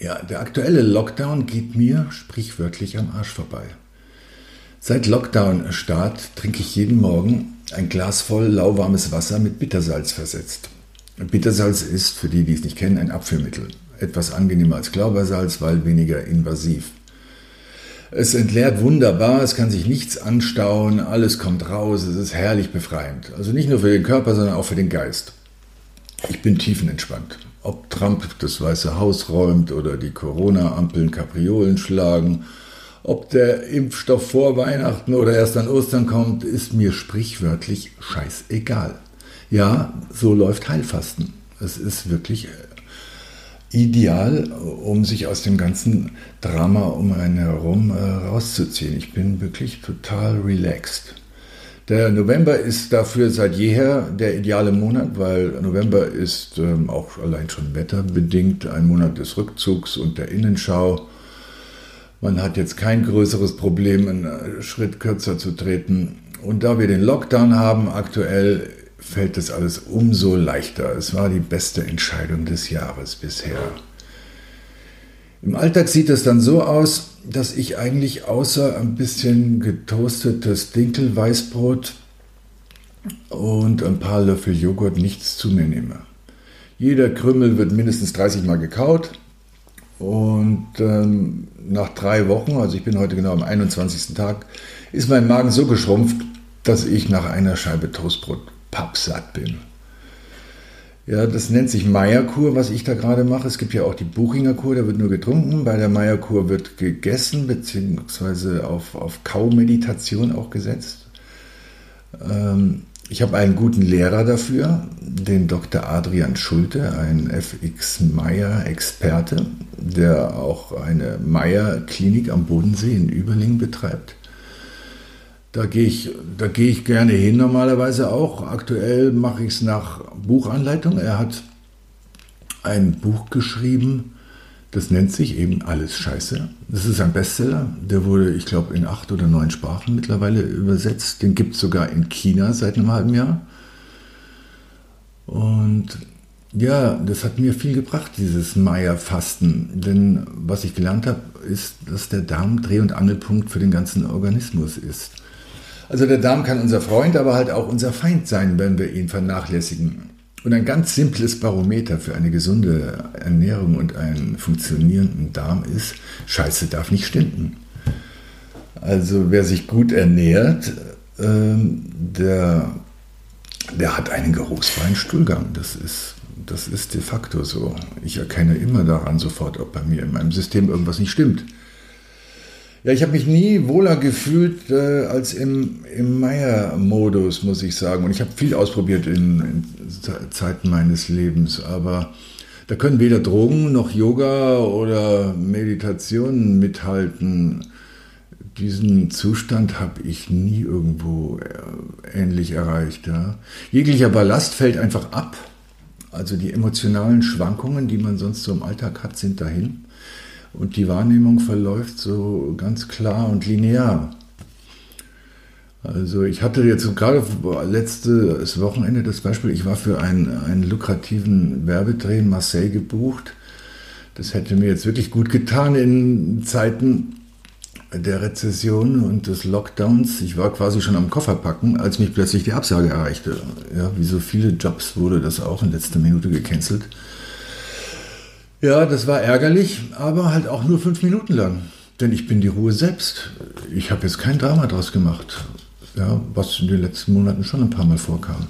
Ja, der aktuelle Lockdown geht mir sprichwörtlich am Arsch vorbei. Seit Lockdown-Start trinke ich jeden Morgen ein Glas voll lauwarmes Wasser mit Bittersalz versetzt. Bittersalz ist, für die, die es nicht kennen, ein Abführmittel. Etwas angenehmer als Glaubersalz, weil weniger invasiv. Es entleert wunderbar, es kann sich nichts anstauen, alles kommt raus, es ist herrlich befreiend. Also nicht nur für den Körper, sondern auch für den Geist. Ich bin tiefenentspannt. Ob Trump das Weiße Haus räumt oder die Corona-Ampeln Kapriolen schlagen, ob der Impfstoff vor Weihnachten oder erst an Ostern kommt, ist mir sprichwörtlich scheißegal. Ja, so läuft Heilfasten. Es ist wirklich äh, ideal, um sich aus dem ganzen Drama um einen herum äh, rauszuziehen. Ich bin wirklich total relaxed. Der November ist dafür seit jeher der ideale Monat, weil November ist ähm, auch allein schon wetterbedingt ein Monat des Rückzugs und der Innenschau. Man hat jetzt kein größeres Problem, einen Schritt kürzer zu treten. Und da wir den Lockdown haben aktuell, fällt das alles umso leichter. Es war die beste Entscheidung des Jahres bisher. Im Alltag sieht es dann so aus, dass ich eigentlich außer ein bisschen getoastetes Dinkelweißbrot und ein paar Löffel Joghurt nichts zu mir nehme. Jeder Krümmel wird mindestens 30 Mal gekaut und ähm, nach drei Wochen, also ich bin heute genau am 21. Tag, ist mein Magen so geschrumpft, dass ich nach einer Scheibe Toastbrot pappsatt bin. Ja, das nennt sich Meierkur, was ich da gerade mache. Es gibt ja auch die Buchinger Kur, da wird nur getrunken. Bei der Meierkur wird gegessen, beziehungsweise auf, auf Kaumeditation auch gesetzt. Ähm, ich habe einen guten Lehrer dafür, den Dr. Adrian Schulte, ein FX Meier-Experte, der auch eine Meier-Klinik am Bodensee in Überlingen betreibt. Da gehe ich, da ich gerne hin normalerweise auch. Aktuell mache ich es nach Buchanleitung. Er hat ein Buch geschrieben, das nennt sich eben Alles Scheiße. Das ist ein Bestseller. Der wurde, ich glaube, in acht oder neun Sprachen mittlerweile übersetzt. Den gibt es sogar in China seit einem halben Jahr. Und ja, das hat mir viel gebracht, dieses Maya-Fasten. Denn was ich gelernt habe, ist, dass der Darm Dreh- und Angelpunkt für den ganzen Organismus ist. Also der Darm kann unser Freund, aber halt auch unser Feind sein, wenn wir ihn vernachlässigen. Und ein ganz simples Barometer für eine gesunde Ernährung und einen funktionierenden Darm ist, Scheiße darf nicht stinken. Also wer sich gut ernährt, ähm, der, der hat einen geruchsfreien Stuhlgang. Das ist, das ist de facto so. Ich erkenne immer daran sofort, ob bei mir in meinem System irgendwas nicht stimmt. Ja, ich habe mich nie wohler gefühlt äh, als im, im Meier-Modus, muss ich sagen. Und ich habe viel ausprobiert in, in, Zeiten meines Lebens, aber da können weder Drogen noch Yoga oder Meditation mithalten. Diesen Zustand habe ich nie irgendwo äh, ähnlich erreicht. Ja. Jeglicher Ballast fällt einfach ab. Also die emotionalen Schwankungen, die man sonst so im Alltag hat, sind dahin und die Wahrnehmung verläuft so ganz klar und linear. Also ich hatte jetzt gerade letztes Wochenende das Beispiel, ich war für einen, einen lukrativen Werbedreh in Marseille gebucht. Das hätte mir jetzt wirklich gut getan in Zeiten der Rezession und des Lockdowns. Ich war quasi schon am Koffer packen, als mich plötzlich die Absage erreichte. Ja, wie so viele Jobs wurde das auch in letzter Minute gecancelt. Ja, das war ärgerlich, aber halt auch nur fünf Minuten lang. Denn ich bin die Ruhe selbst. Ich habe jetzt kein Drama draus gemacht. Ja, was in den letzten Monaten schon ein paar Mal vorkam.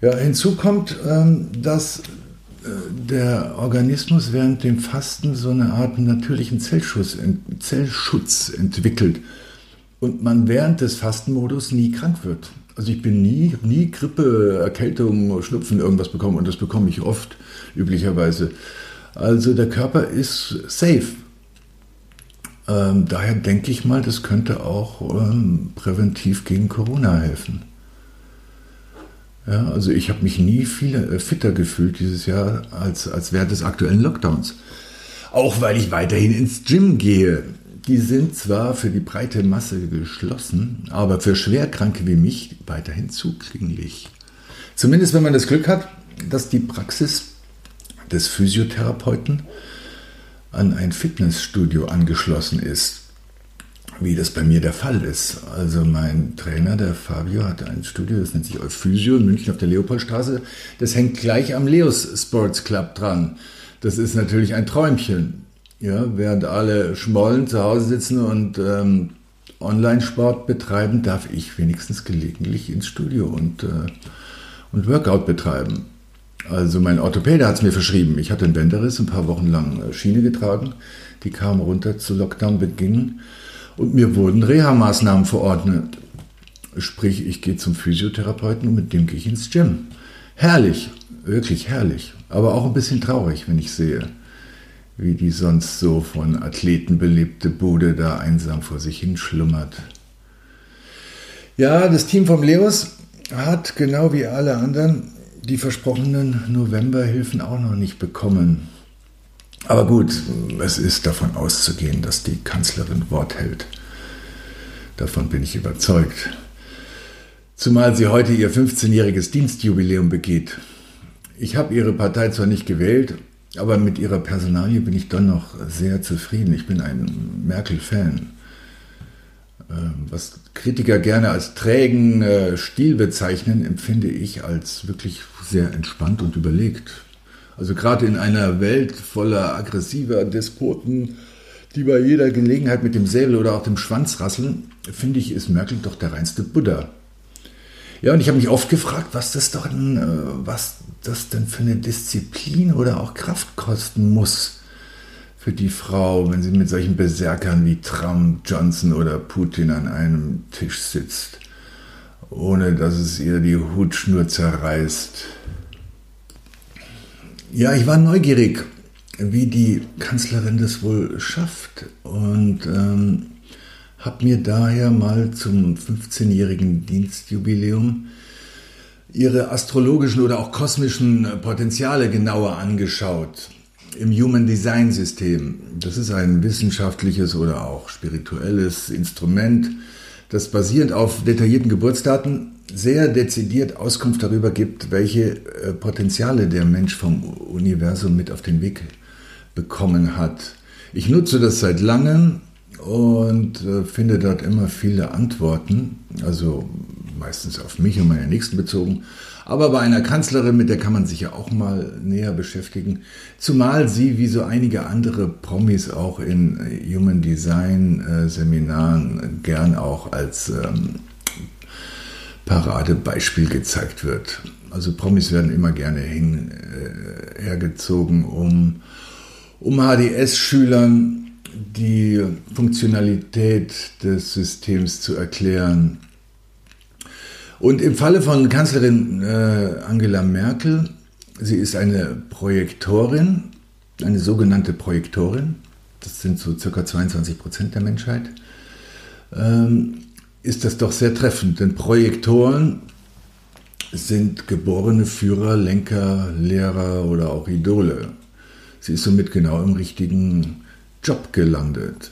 Ja, hinzu kommt, ähm, dass äh, der Organismus während dem Fasten so eine Art natürlichen Zellschutz, Zellschutz entwickelt und man während des Fastenmodus nie krank wird. Also ich bin nie, nie Grippe, Erkältung, Schnupfen, irgendwas bekommen und das bekomme ich oft, üblicherweise. Also der Körper ist safe. Ähm, daher denke ich mal, das könnte auch ähm, präventiv gegen Corona helfen. Ja, also ich habe mich nie viel äh, fitter gefühlt dieses Jahr als, als während des aktuellen Lockdowns. Auch weil ich weiterhin ins Gym gehe. Die sind zwar für die breite Masse geschlossen, aber für Schwerkranke wie mich weiterhin zugänglich. Zumindest wenn man das Glück hat, dass die Praxis des Physiotherapeuten an ein Fitnessstudio angeschlossen ist, wie das bei mir der Fall ist. Also mein Trainer, der Fabio, hat ein Studio, das nennt sich Physio in München auf der Leopoldstraße. Das hängt gleich am Leos Sports Club dran. Das ist natürlich ein Träumchen. Ja, während alle schmollen zu Hause sitzen und ähm, Online-Sport betreiben, darf ich wenigstens gelegentlich ins Studio und, äh, und Workout betreiben. Also mein Orthopäde hat es mir verschrieben. Ich hatte einen Bänderriss, ein paar Wochen lang äh, Schiene getragen. Die kam runter zu Lockdown-Beginn und mir wurden Reha-Maßnahmen verordnet. Sprich, ich gehe zum Physiotherapeuten und mit dem gehe ich ins Gym. Herrlich, wirklich herrlich. Aber auch ein bisschen traurig, wenn ich sehe, wie die sonst so von Athleten belebte Bude da einsam vor sich hin schlummert. Ja, das Team vom Leos hat genau wie alle anderen die versprochenen Novemberhilfen auch noch nicht bekommen. Aber gut, es ist davon auszugehen, dass die Kanzlerin Wort hält. Davon bin ich überzeugt. Zumal sie heute ihr 15-jähriges Dienstjubiläum begeht. Ich habe ihre Partei zwar nicht gewählt, aber mit ihrer Personalie bin ich dennoch sehr zufrieden. Ich bin ein Merkel-Fan. Ähm, was Kritiker gerne als trägen äh, Stil bezeichnen, empfinde ich als wirklich sehr entspannt und überlegt. Also gerade in einer Welt voller aggressiver Despoten, die bei jeder Gelegenheit mit dem Säbel oder auch dem Schwanz rasseln, finde ich, ist Merkel doch der reinste Buddha. Ja, und ich habe mich oft gefragt, was das doch, äh, was das denn für eine Disziplin oder auch Kraft kosten muss für die Frau, wenn sie mit solchen Berserkern wie Trump, Johnson oder Putin an einem Tisch sitzt, ohne dass es ihr die Hutschnur zerreißt. Ja, ich war neugierig, wie die Kanzlerin das wohl schafft und ähm, habe mir daher mal zum 15-jährigen Dienstjubiläum ihre astrologischen oder auch kosmischen Potenziale genauer angeschaut im Human Design System. Das ist ein wissenschaftliches oder auch spirituelles Instrument, das basierend auf detaillierten Geburtsdaten sehr dezidiert Auskunft darüber gibt, welche äh, Potenziale der Mensch vom Universum mit auf den Weg bekommen hat. Ich nutze das seit langem und äh, finde dort immer viele Antworten, also meistens auf mich und meine Nächsten bezogen, aber bei einer Kanzlerin, mit der kann man sich ja auch mal näher beschäftigen. Zumal sie, wie so einige andere Promis, auch in Human Design äh, Seminaren gern auch als ähm, Paradebeispiel gezeigt wird. Also Promis werden immer gerne hin, äh, hergezogen, um, um HDS-Schülern die Funktionalität des Systems zu erklären und im Falle von Kanzlerin äh, Angela Merkel, sie ist eine Projektorin, eine sogenannte Projektorin, das sind so circa 22 Prozent der Menschheit, ähm, ist das doch sehr treffend, denn Projektoren sind geborene Führer, Lenker, Lehrer oder auch Idole. Sie ist somit genau im richtigen Job gelandet.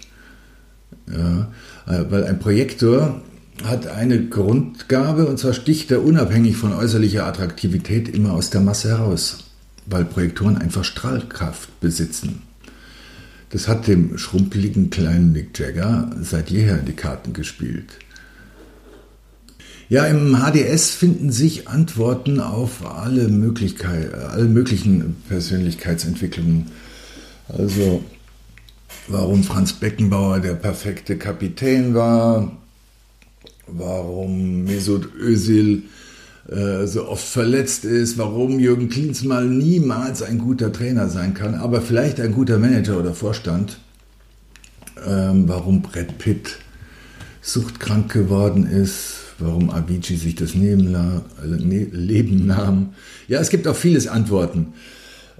Ja, äh, weil ein Projektor hat eine Grundgabe, und zwar sticht er unabhängig von äußerlicher Attraktivität immer aus der Masse heraus, weil Projektoren einfach Strahlkraft besitzen. Das hat dem schrumpeligen kleinen Mick Jagger seit jeher die Karten gespielt. Ja, im HDS finden sich Antworten auf alle, alle möglichen Persönlichkeitsentwicklungen. Also, warum Franz Beckenbauer der perfekte Kapitän war, warum Mesut Özil äh, so oft verletzt ist, warum Jürgen Klinsmann niemals ein guter Trainer sein kann, aber vielleicht ein guter Manager oder Vorstand, ähm, warum Brad Pitt suchtkrank geworden ist, warum Avicii sich das Leben nahm. Ja, es gibt auch vieles Antworten.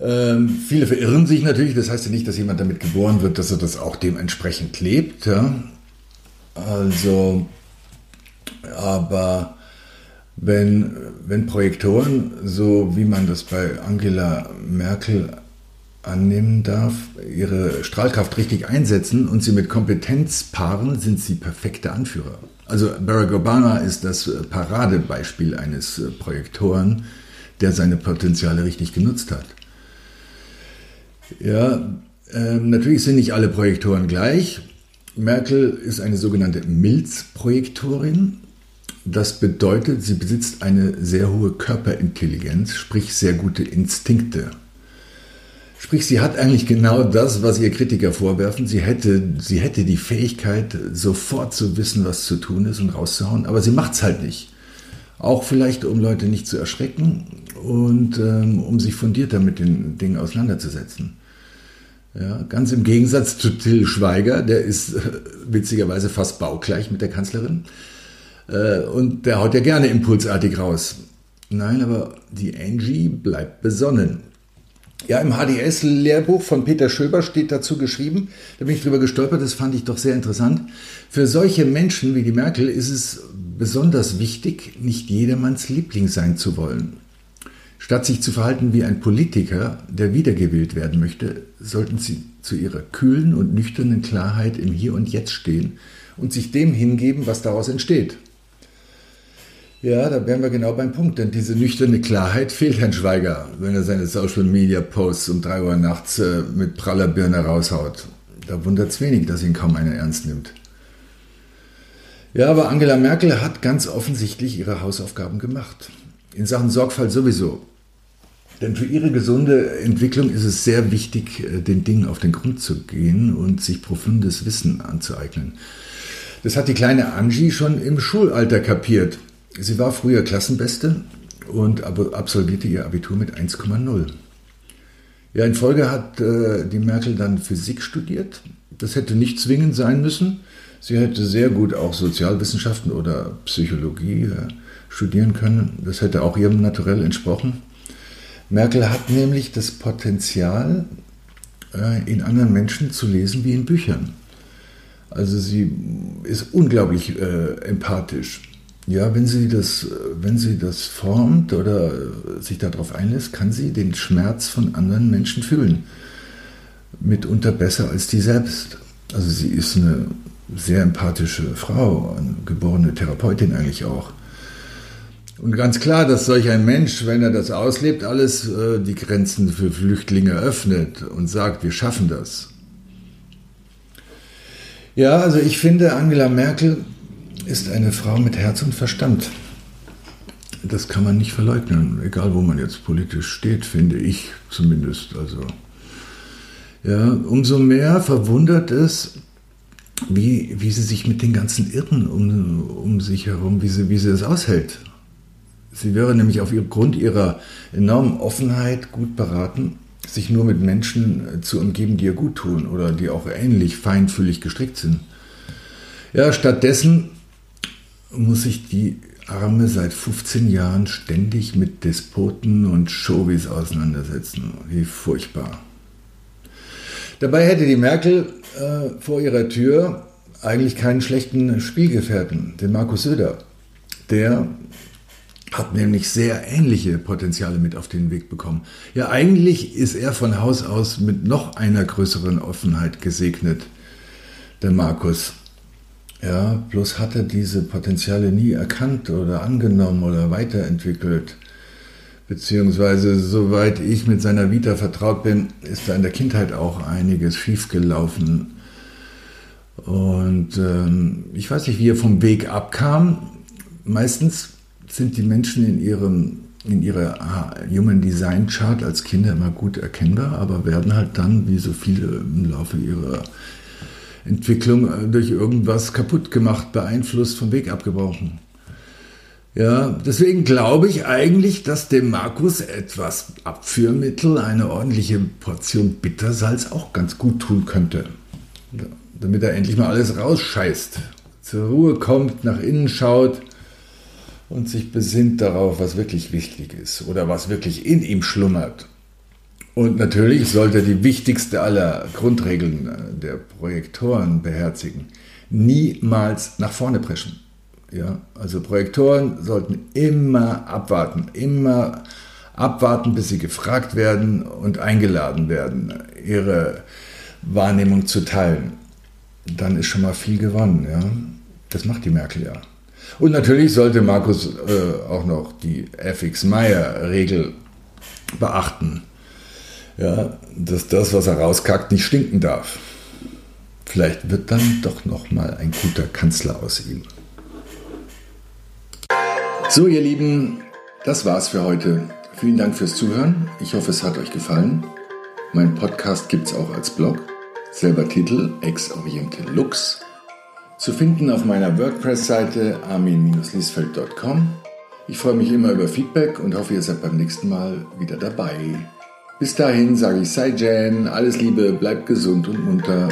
Ähm, viele verirren sich natürlich, das heißt ja nicht, dass jemand damit geboren wird, dass er das auch dementsprechend lebt. Ja? Also, aber wenn, wenn Projektoren, so wie man das bei Angela Merkel annehmen darf, ihre Strahlkraft richtig einsetzen und sie mit Kompetenz paaren, sind sie perfekte Anführer. Also Barack Obama ist das Paradebeispiel eines Projektoren, der seine Potenziale richtig genutzt hat. Ja, äh, natürlich sind nicht alle Projektoren gleich. Merkel ist eine sogenannte Milz-Projektorin. Das bedeutet, sie besitzt eine sehr hohe Körperintelligenz, sprich sehr gute Instinkte. Sprich, sie hat eigentlich genau das, was ihr Kritiker vorwerfen. Sie hätte, sie hätte die Fähigkeit, sofort zu wissen, was zu tun ist und rauszuhauen, aber sie macht es halt nicht. Auch vielleicht, um Leute nicht zu erschrecken und ähm, um sich fundierter mit den Dingen auseinanderzusetzen. Ja, ganz im Gegensatz zu Till Schweiger, der ist äh, witzigerweise fast baugleich mit der Kanzlerin. Äh, und der haut ja gerne impulsartig raus. Nein, aber die Angie bleibt besonnen. Ja, im HDS-Lehrbuch von Peter Schöber steht dazu geschrieben, da bin ich drüber gestolpert, das fand ich doch sehr interessant. Für solche Menschen wie die Merkel ist es besonders wichtig, nicht jedermanns Liebling sein zu wollen. Statt sich zu verhalten wie ein Politiker, der wiedergewählt werden möchte, sollten sie zu ihrer kühlen und nüchternen Klarheit im Hier und Jetzt stehen und sich dem hingeben, was daraus entsteht. Ja, da wären wir genau beim Punkt, denn diese nüchterne Klarheit fehlt Herrn Schweiger, wenn er seine Social Media Posts um 3 Uhr nachts äh, mit praller Birne raushaut. Da wundert es wenig, dass ihn kaum einer ernst nimmt. Ja, aber Angela Merkel hat ganz offensichtlich ihre Hausaufgaben gemacht. In Sachen Sorgfalt sowieso. Denn für ihre gesunde Entwicklung ist es sehr wichtig, äh, den Dingen auf den Grund zu gehen und sich profundes Wissen anzueignen. Das hat die kleine Angie schon im Schulalter kapiert. Sie war früher Klassenbeste und absolvierte ihr Abitur mit 1,0. Ja, in Folge hat äh, die Merkel dann Physik studiert. Das hätte nicht zwingend sein müssen. Sie hätte sehr gut auch Sozialwissenschaften oder Psychologie äh, studieren können. Das hätte auch ihrem Naturell entsprochen. Merkel hat nämlich das Potenzial, äh, in anderen Menschen zu lesen wie in Büchern. Also sie ist unglaublich äh, empathisch. Ja, wenn sie das, wenn sie das formt oder sich darauf einlässt, kann sie den Schmerz von anderen Menschen fühlen. Mitunter besser als die selbst. Also sie ist eine sehr empathische Frau, eine geborene Therapeutin eigentlich auch. Und ganz klar, dass solch ein Mensch, wenn er das auslebt, alles äh, die Grenzen für Flüchtlinge öffnet und sagt, wir schaffen das. Ja, also ich finde, Angela Merkel ist eine Frau mit Herz und Verstand. Das kann man nicht verleugnen, egal wo man jetzt politisch steht, finde ich zumindest. Also, ja, umso mehr verwundert es, wie, wie sie sich mit den ganzen Irren um, um sich herum, wie sie, wie sie es aushält. Sie wäre nämlich aufgrund ihrer enormen Offenheit gut beraten, sich nur mit Menschen äh, zu umgeben, die ihr gut tun oder die auch ähnlich feinfühlig gestrickt sind. Ja, stattdessen muss sich die Arme seit 15 Jahren ständig mit Despoten und Showbiz auseinandersetzen. Wie furchtbar. Dabei hätte die Merkel äh, vor ihrer Tür eigentlich keinen schlechten Spielgefährten, den Markus Söder. Der hat nämlich sehr ähnliche Potenziale mit auf den Weg bekommen. Ja, eigentlich ist er von Haus aus mit noch einer größeren Offenheit gesegnet, der Markus. Ja, bloß hat er diese Potenziale nie erkannt oder angenommen oder weiterentwickelt. Beziehungsweise, soweit ich mit seiner Vita vertraut bin, ist da in der Kindheit auch einiges schiefgelaufen. Und ähm, ich weiß nicht, wie er vom Weg abkam. Meistens sind die Menschen in ihrem in ihrer Human Design Chart als Kinder immer gut erkennbar, aber werden halt dann, wie so viele im Laufe ihrer Entwicklung, äh, durch irgendwas kaputt gemacht, beeinflusst, vom Weg abgebrochen. Ja, deswegen glaube ich eigentlich, dass dem Markus etwas Abführmittel, eine ordentliche Portion Bittersalz auch ganz gut tun könnte. Damit er endlich mal alles rausscheißt, zur Ruhe kommt, nach innen schaut und sich besinnt darauf, was wirklich wichtig ist oder was wirklich in ihm schlummert. Und natürlich sollte die wichtigste aller Grundregeln äh, der Projektoren beherzigen. Niemals nach vorne preschen. Ja, also Projektoren sollten immer abwarten, immer abwarten, bis sie gefragt werden und eingeladen werden, ihre Wahrnehmung zu teilen. Dann ist schon mal viel gewonnen. Ja? Das macht die Merkel ja. Und natürlich sollte Markus äh, auch noch die FX-Meyer-Regel beachten. Ja, dass das, was er rauskackt, nicht stinken darf. Vielleicht wird dann doch noch mal ein guter Kanzler aus ihm. So, ihr Lieben, das war's für heute. Vielen Dank fürs Zuhören. Ich hoffe, es hat euch gefallen. Mein Podcast gibt's auch als Blog. Selber Titel Ex Oriente Lux. Zu finden auf meiner WordPress-Seite armin-liesfeld.com. Ich freue mich immer über Feedback und hoffe, ihr seid beim nächsten Mal wieder dabei. Bis dahin sage ich Sei Jan, alles Liebe, bleibt gesund und munter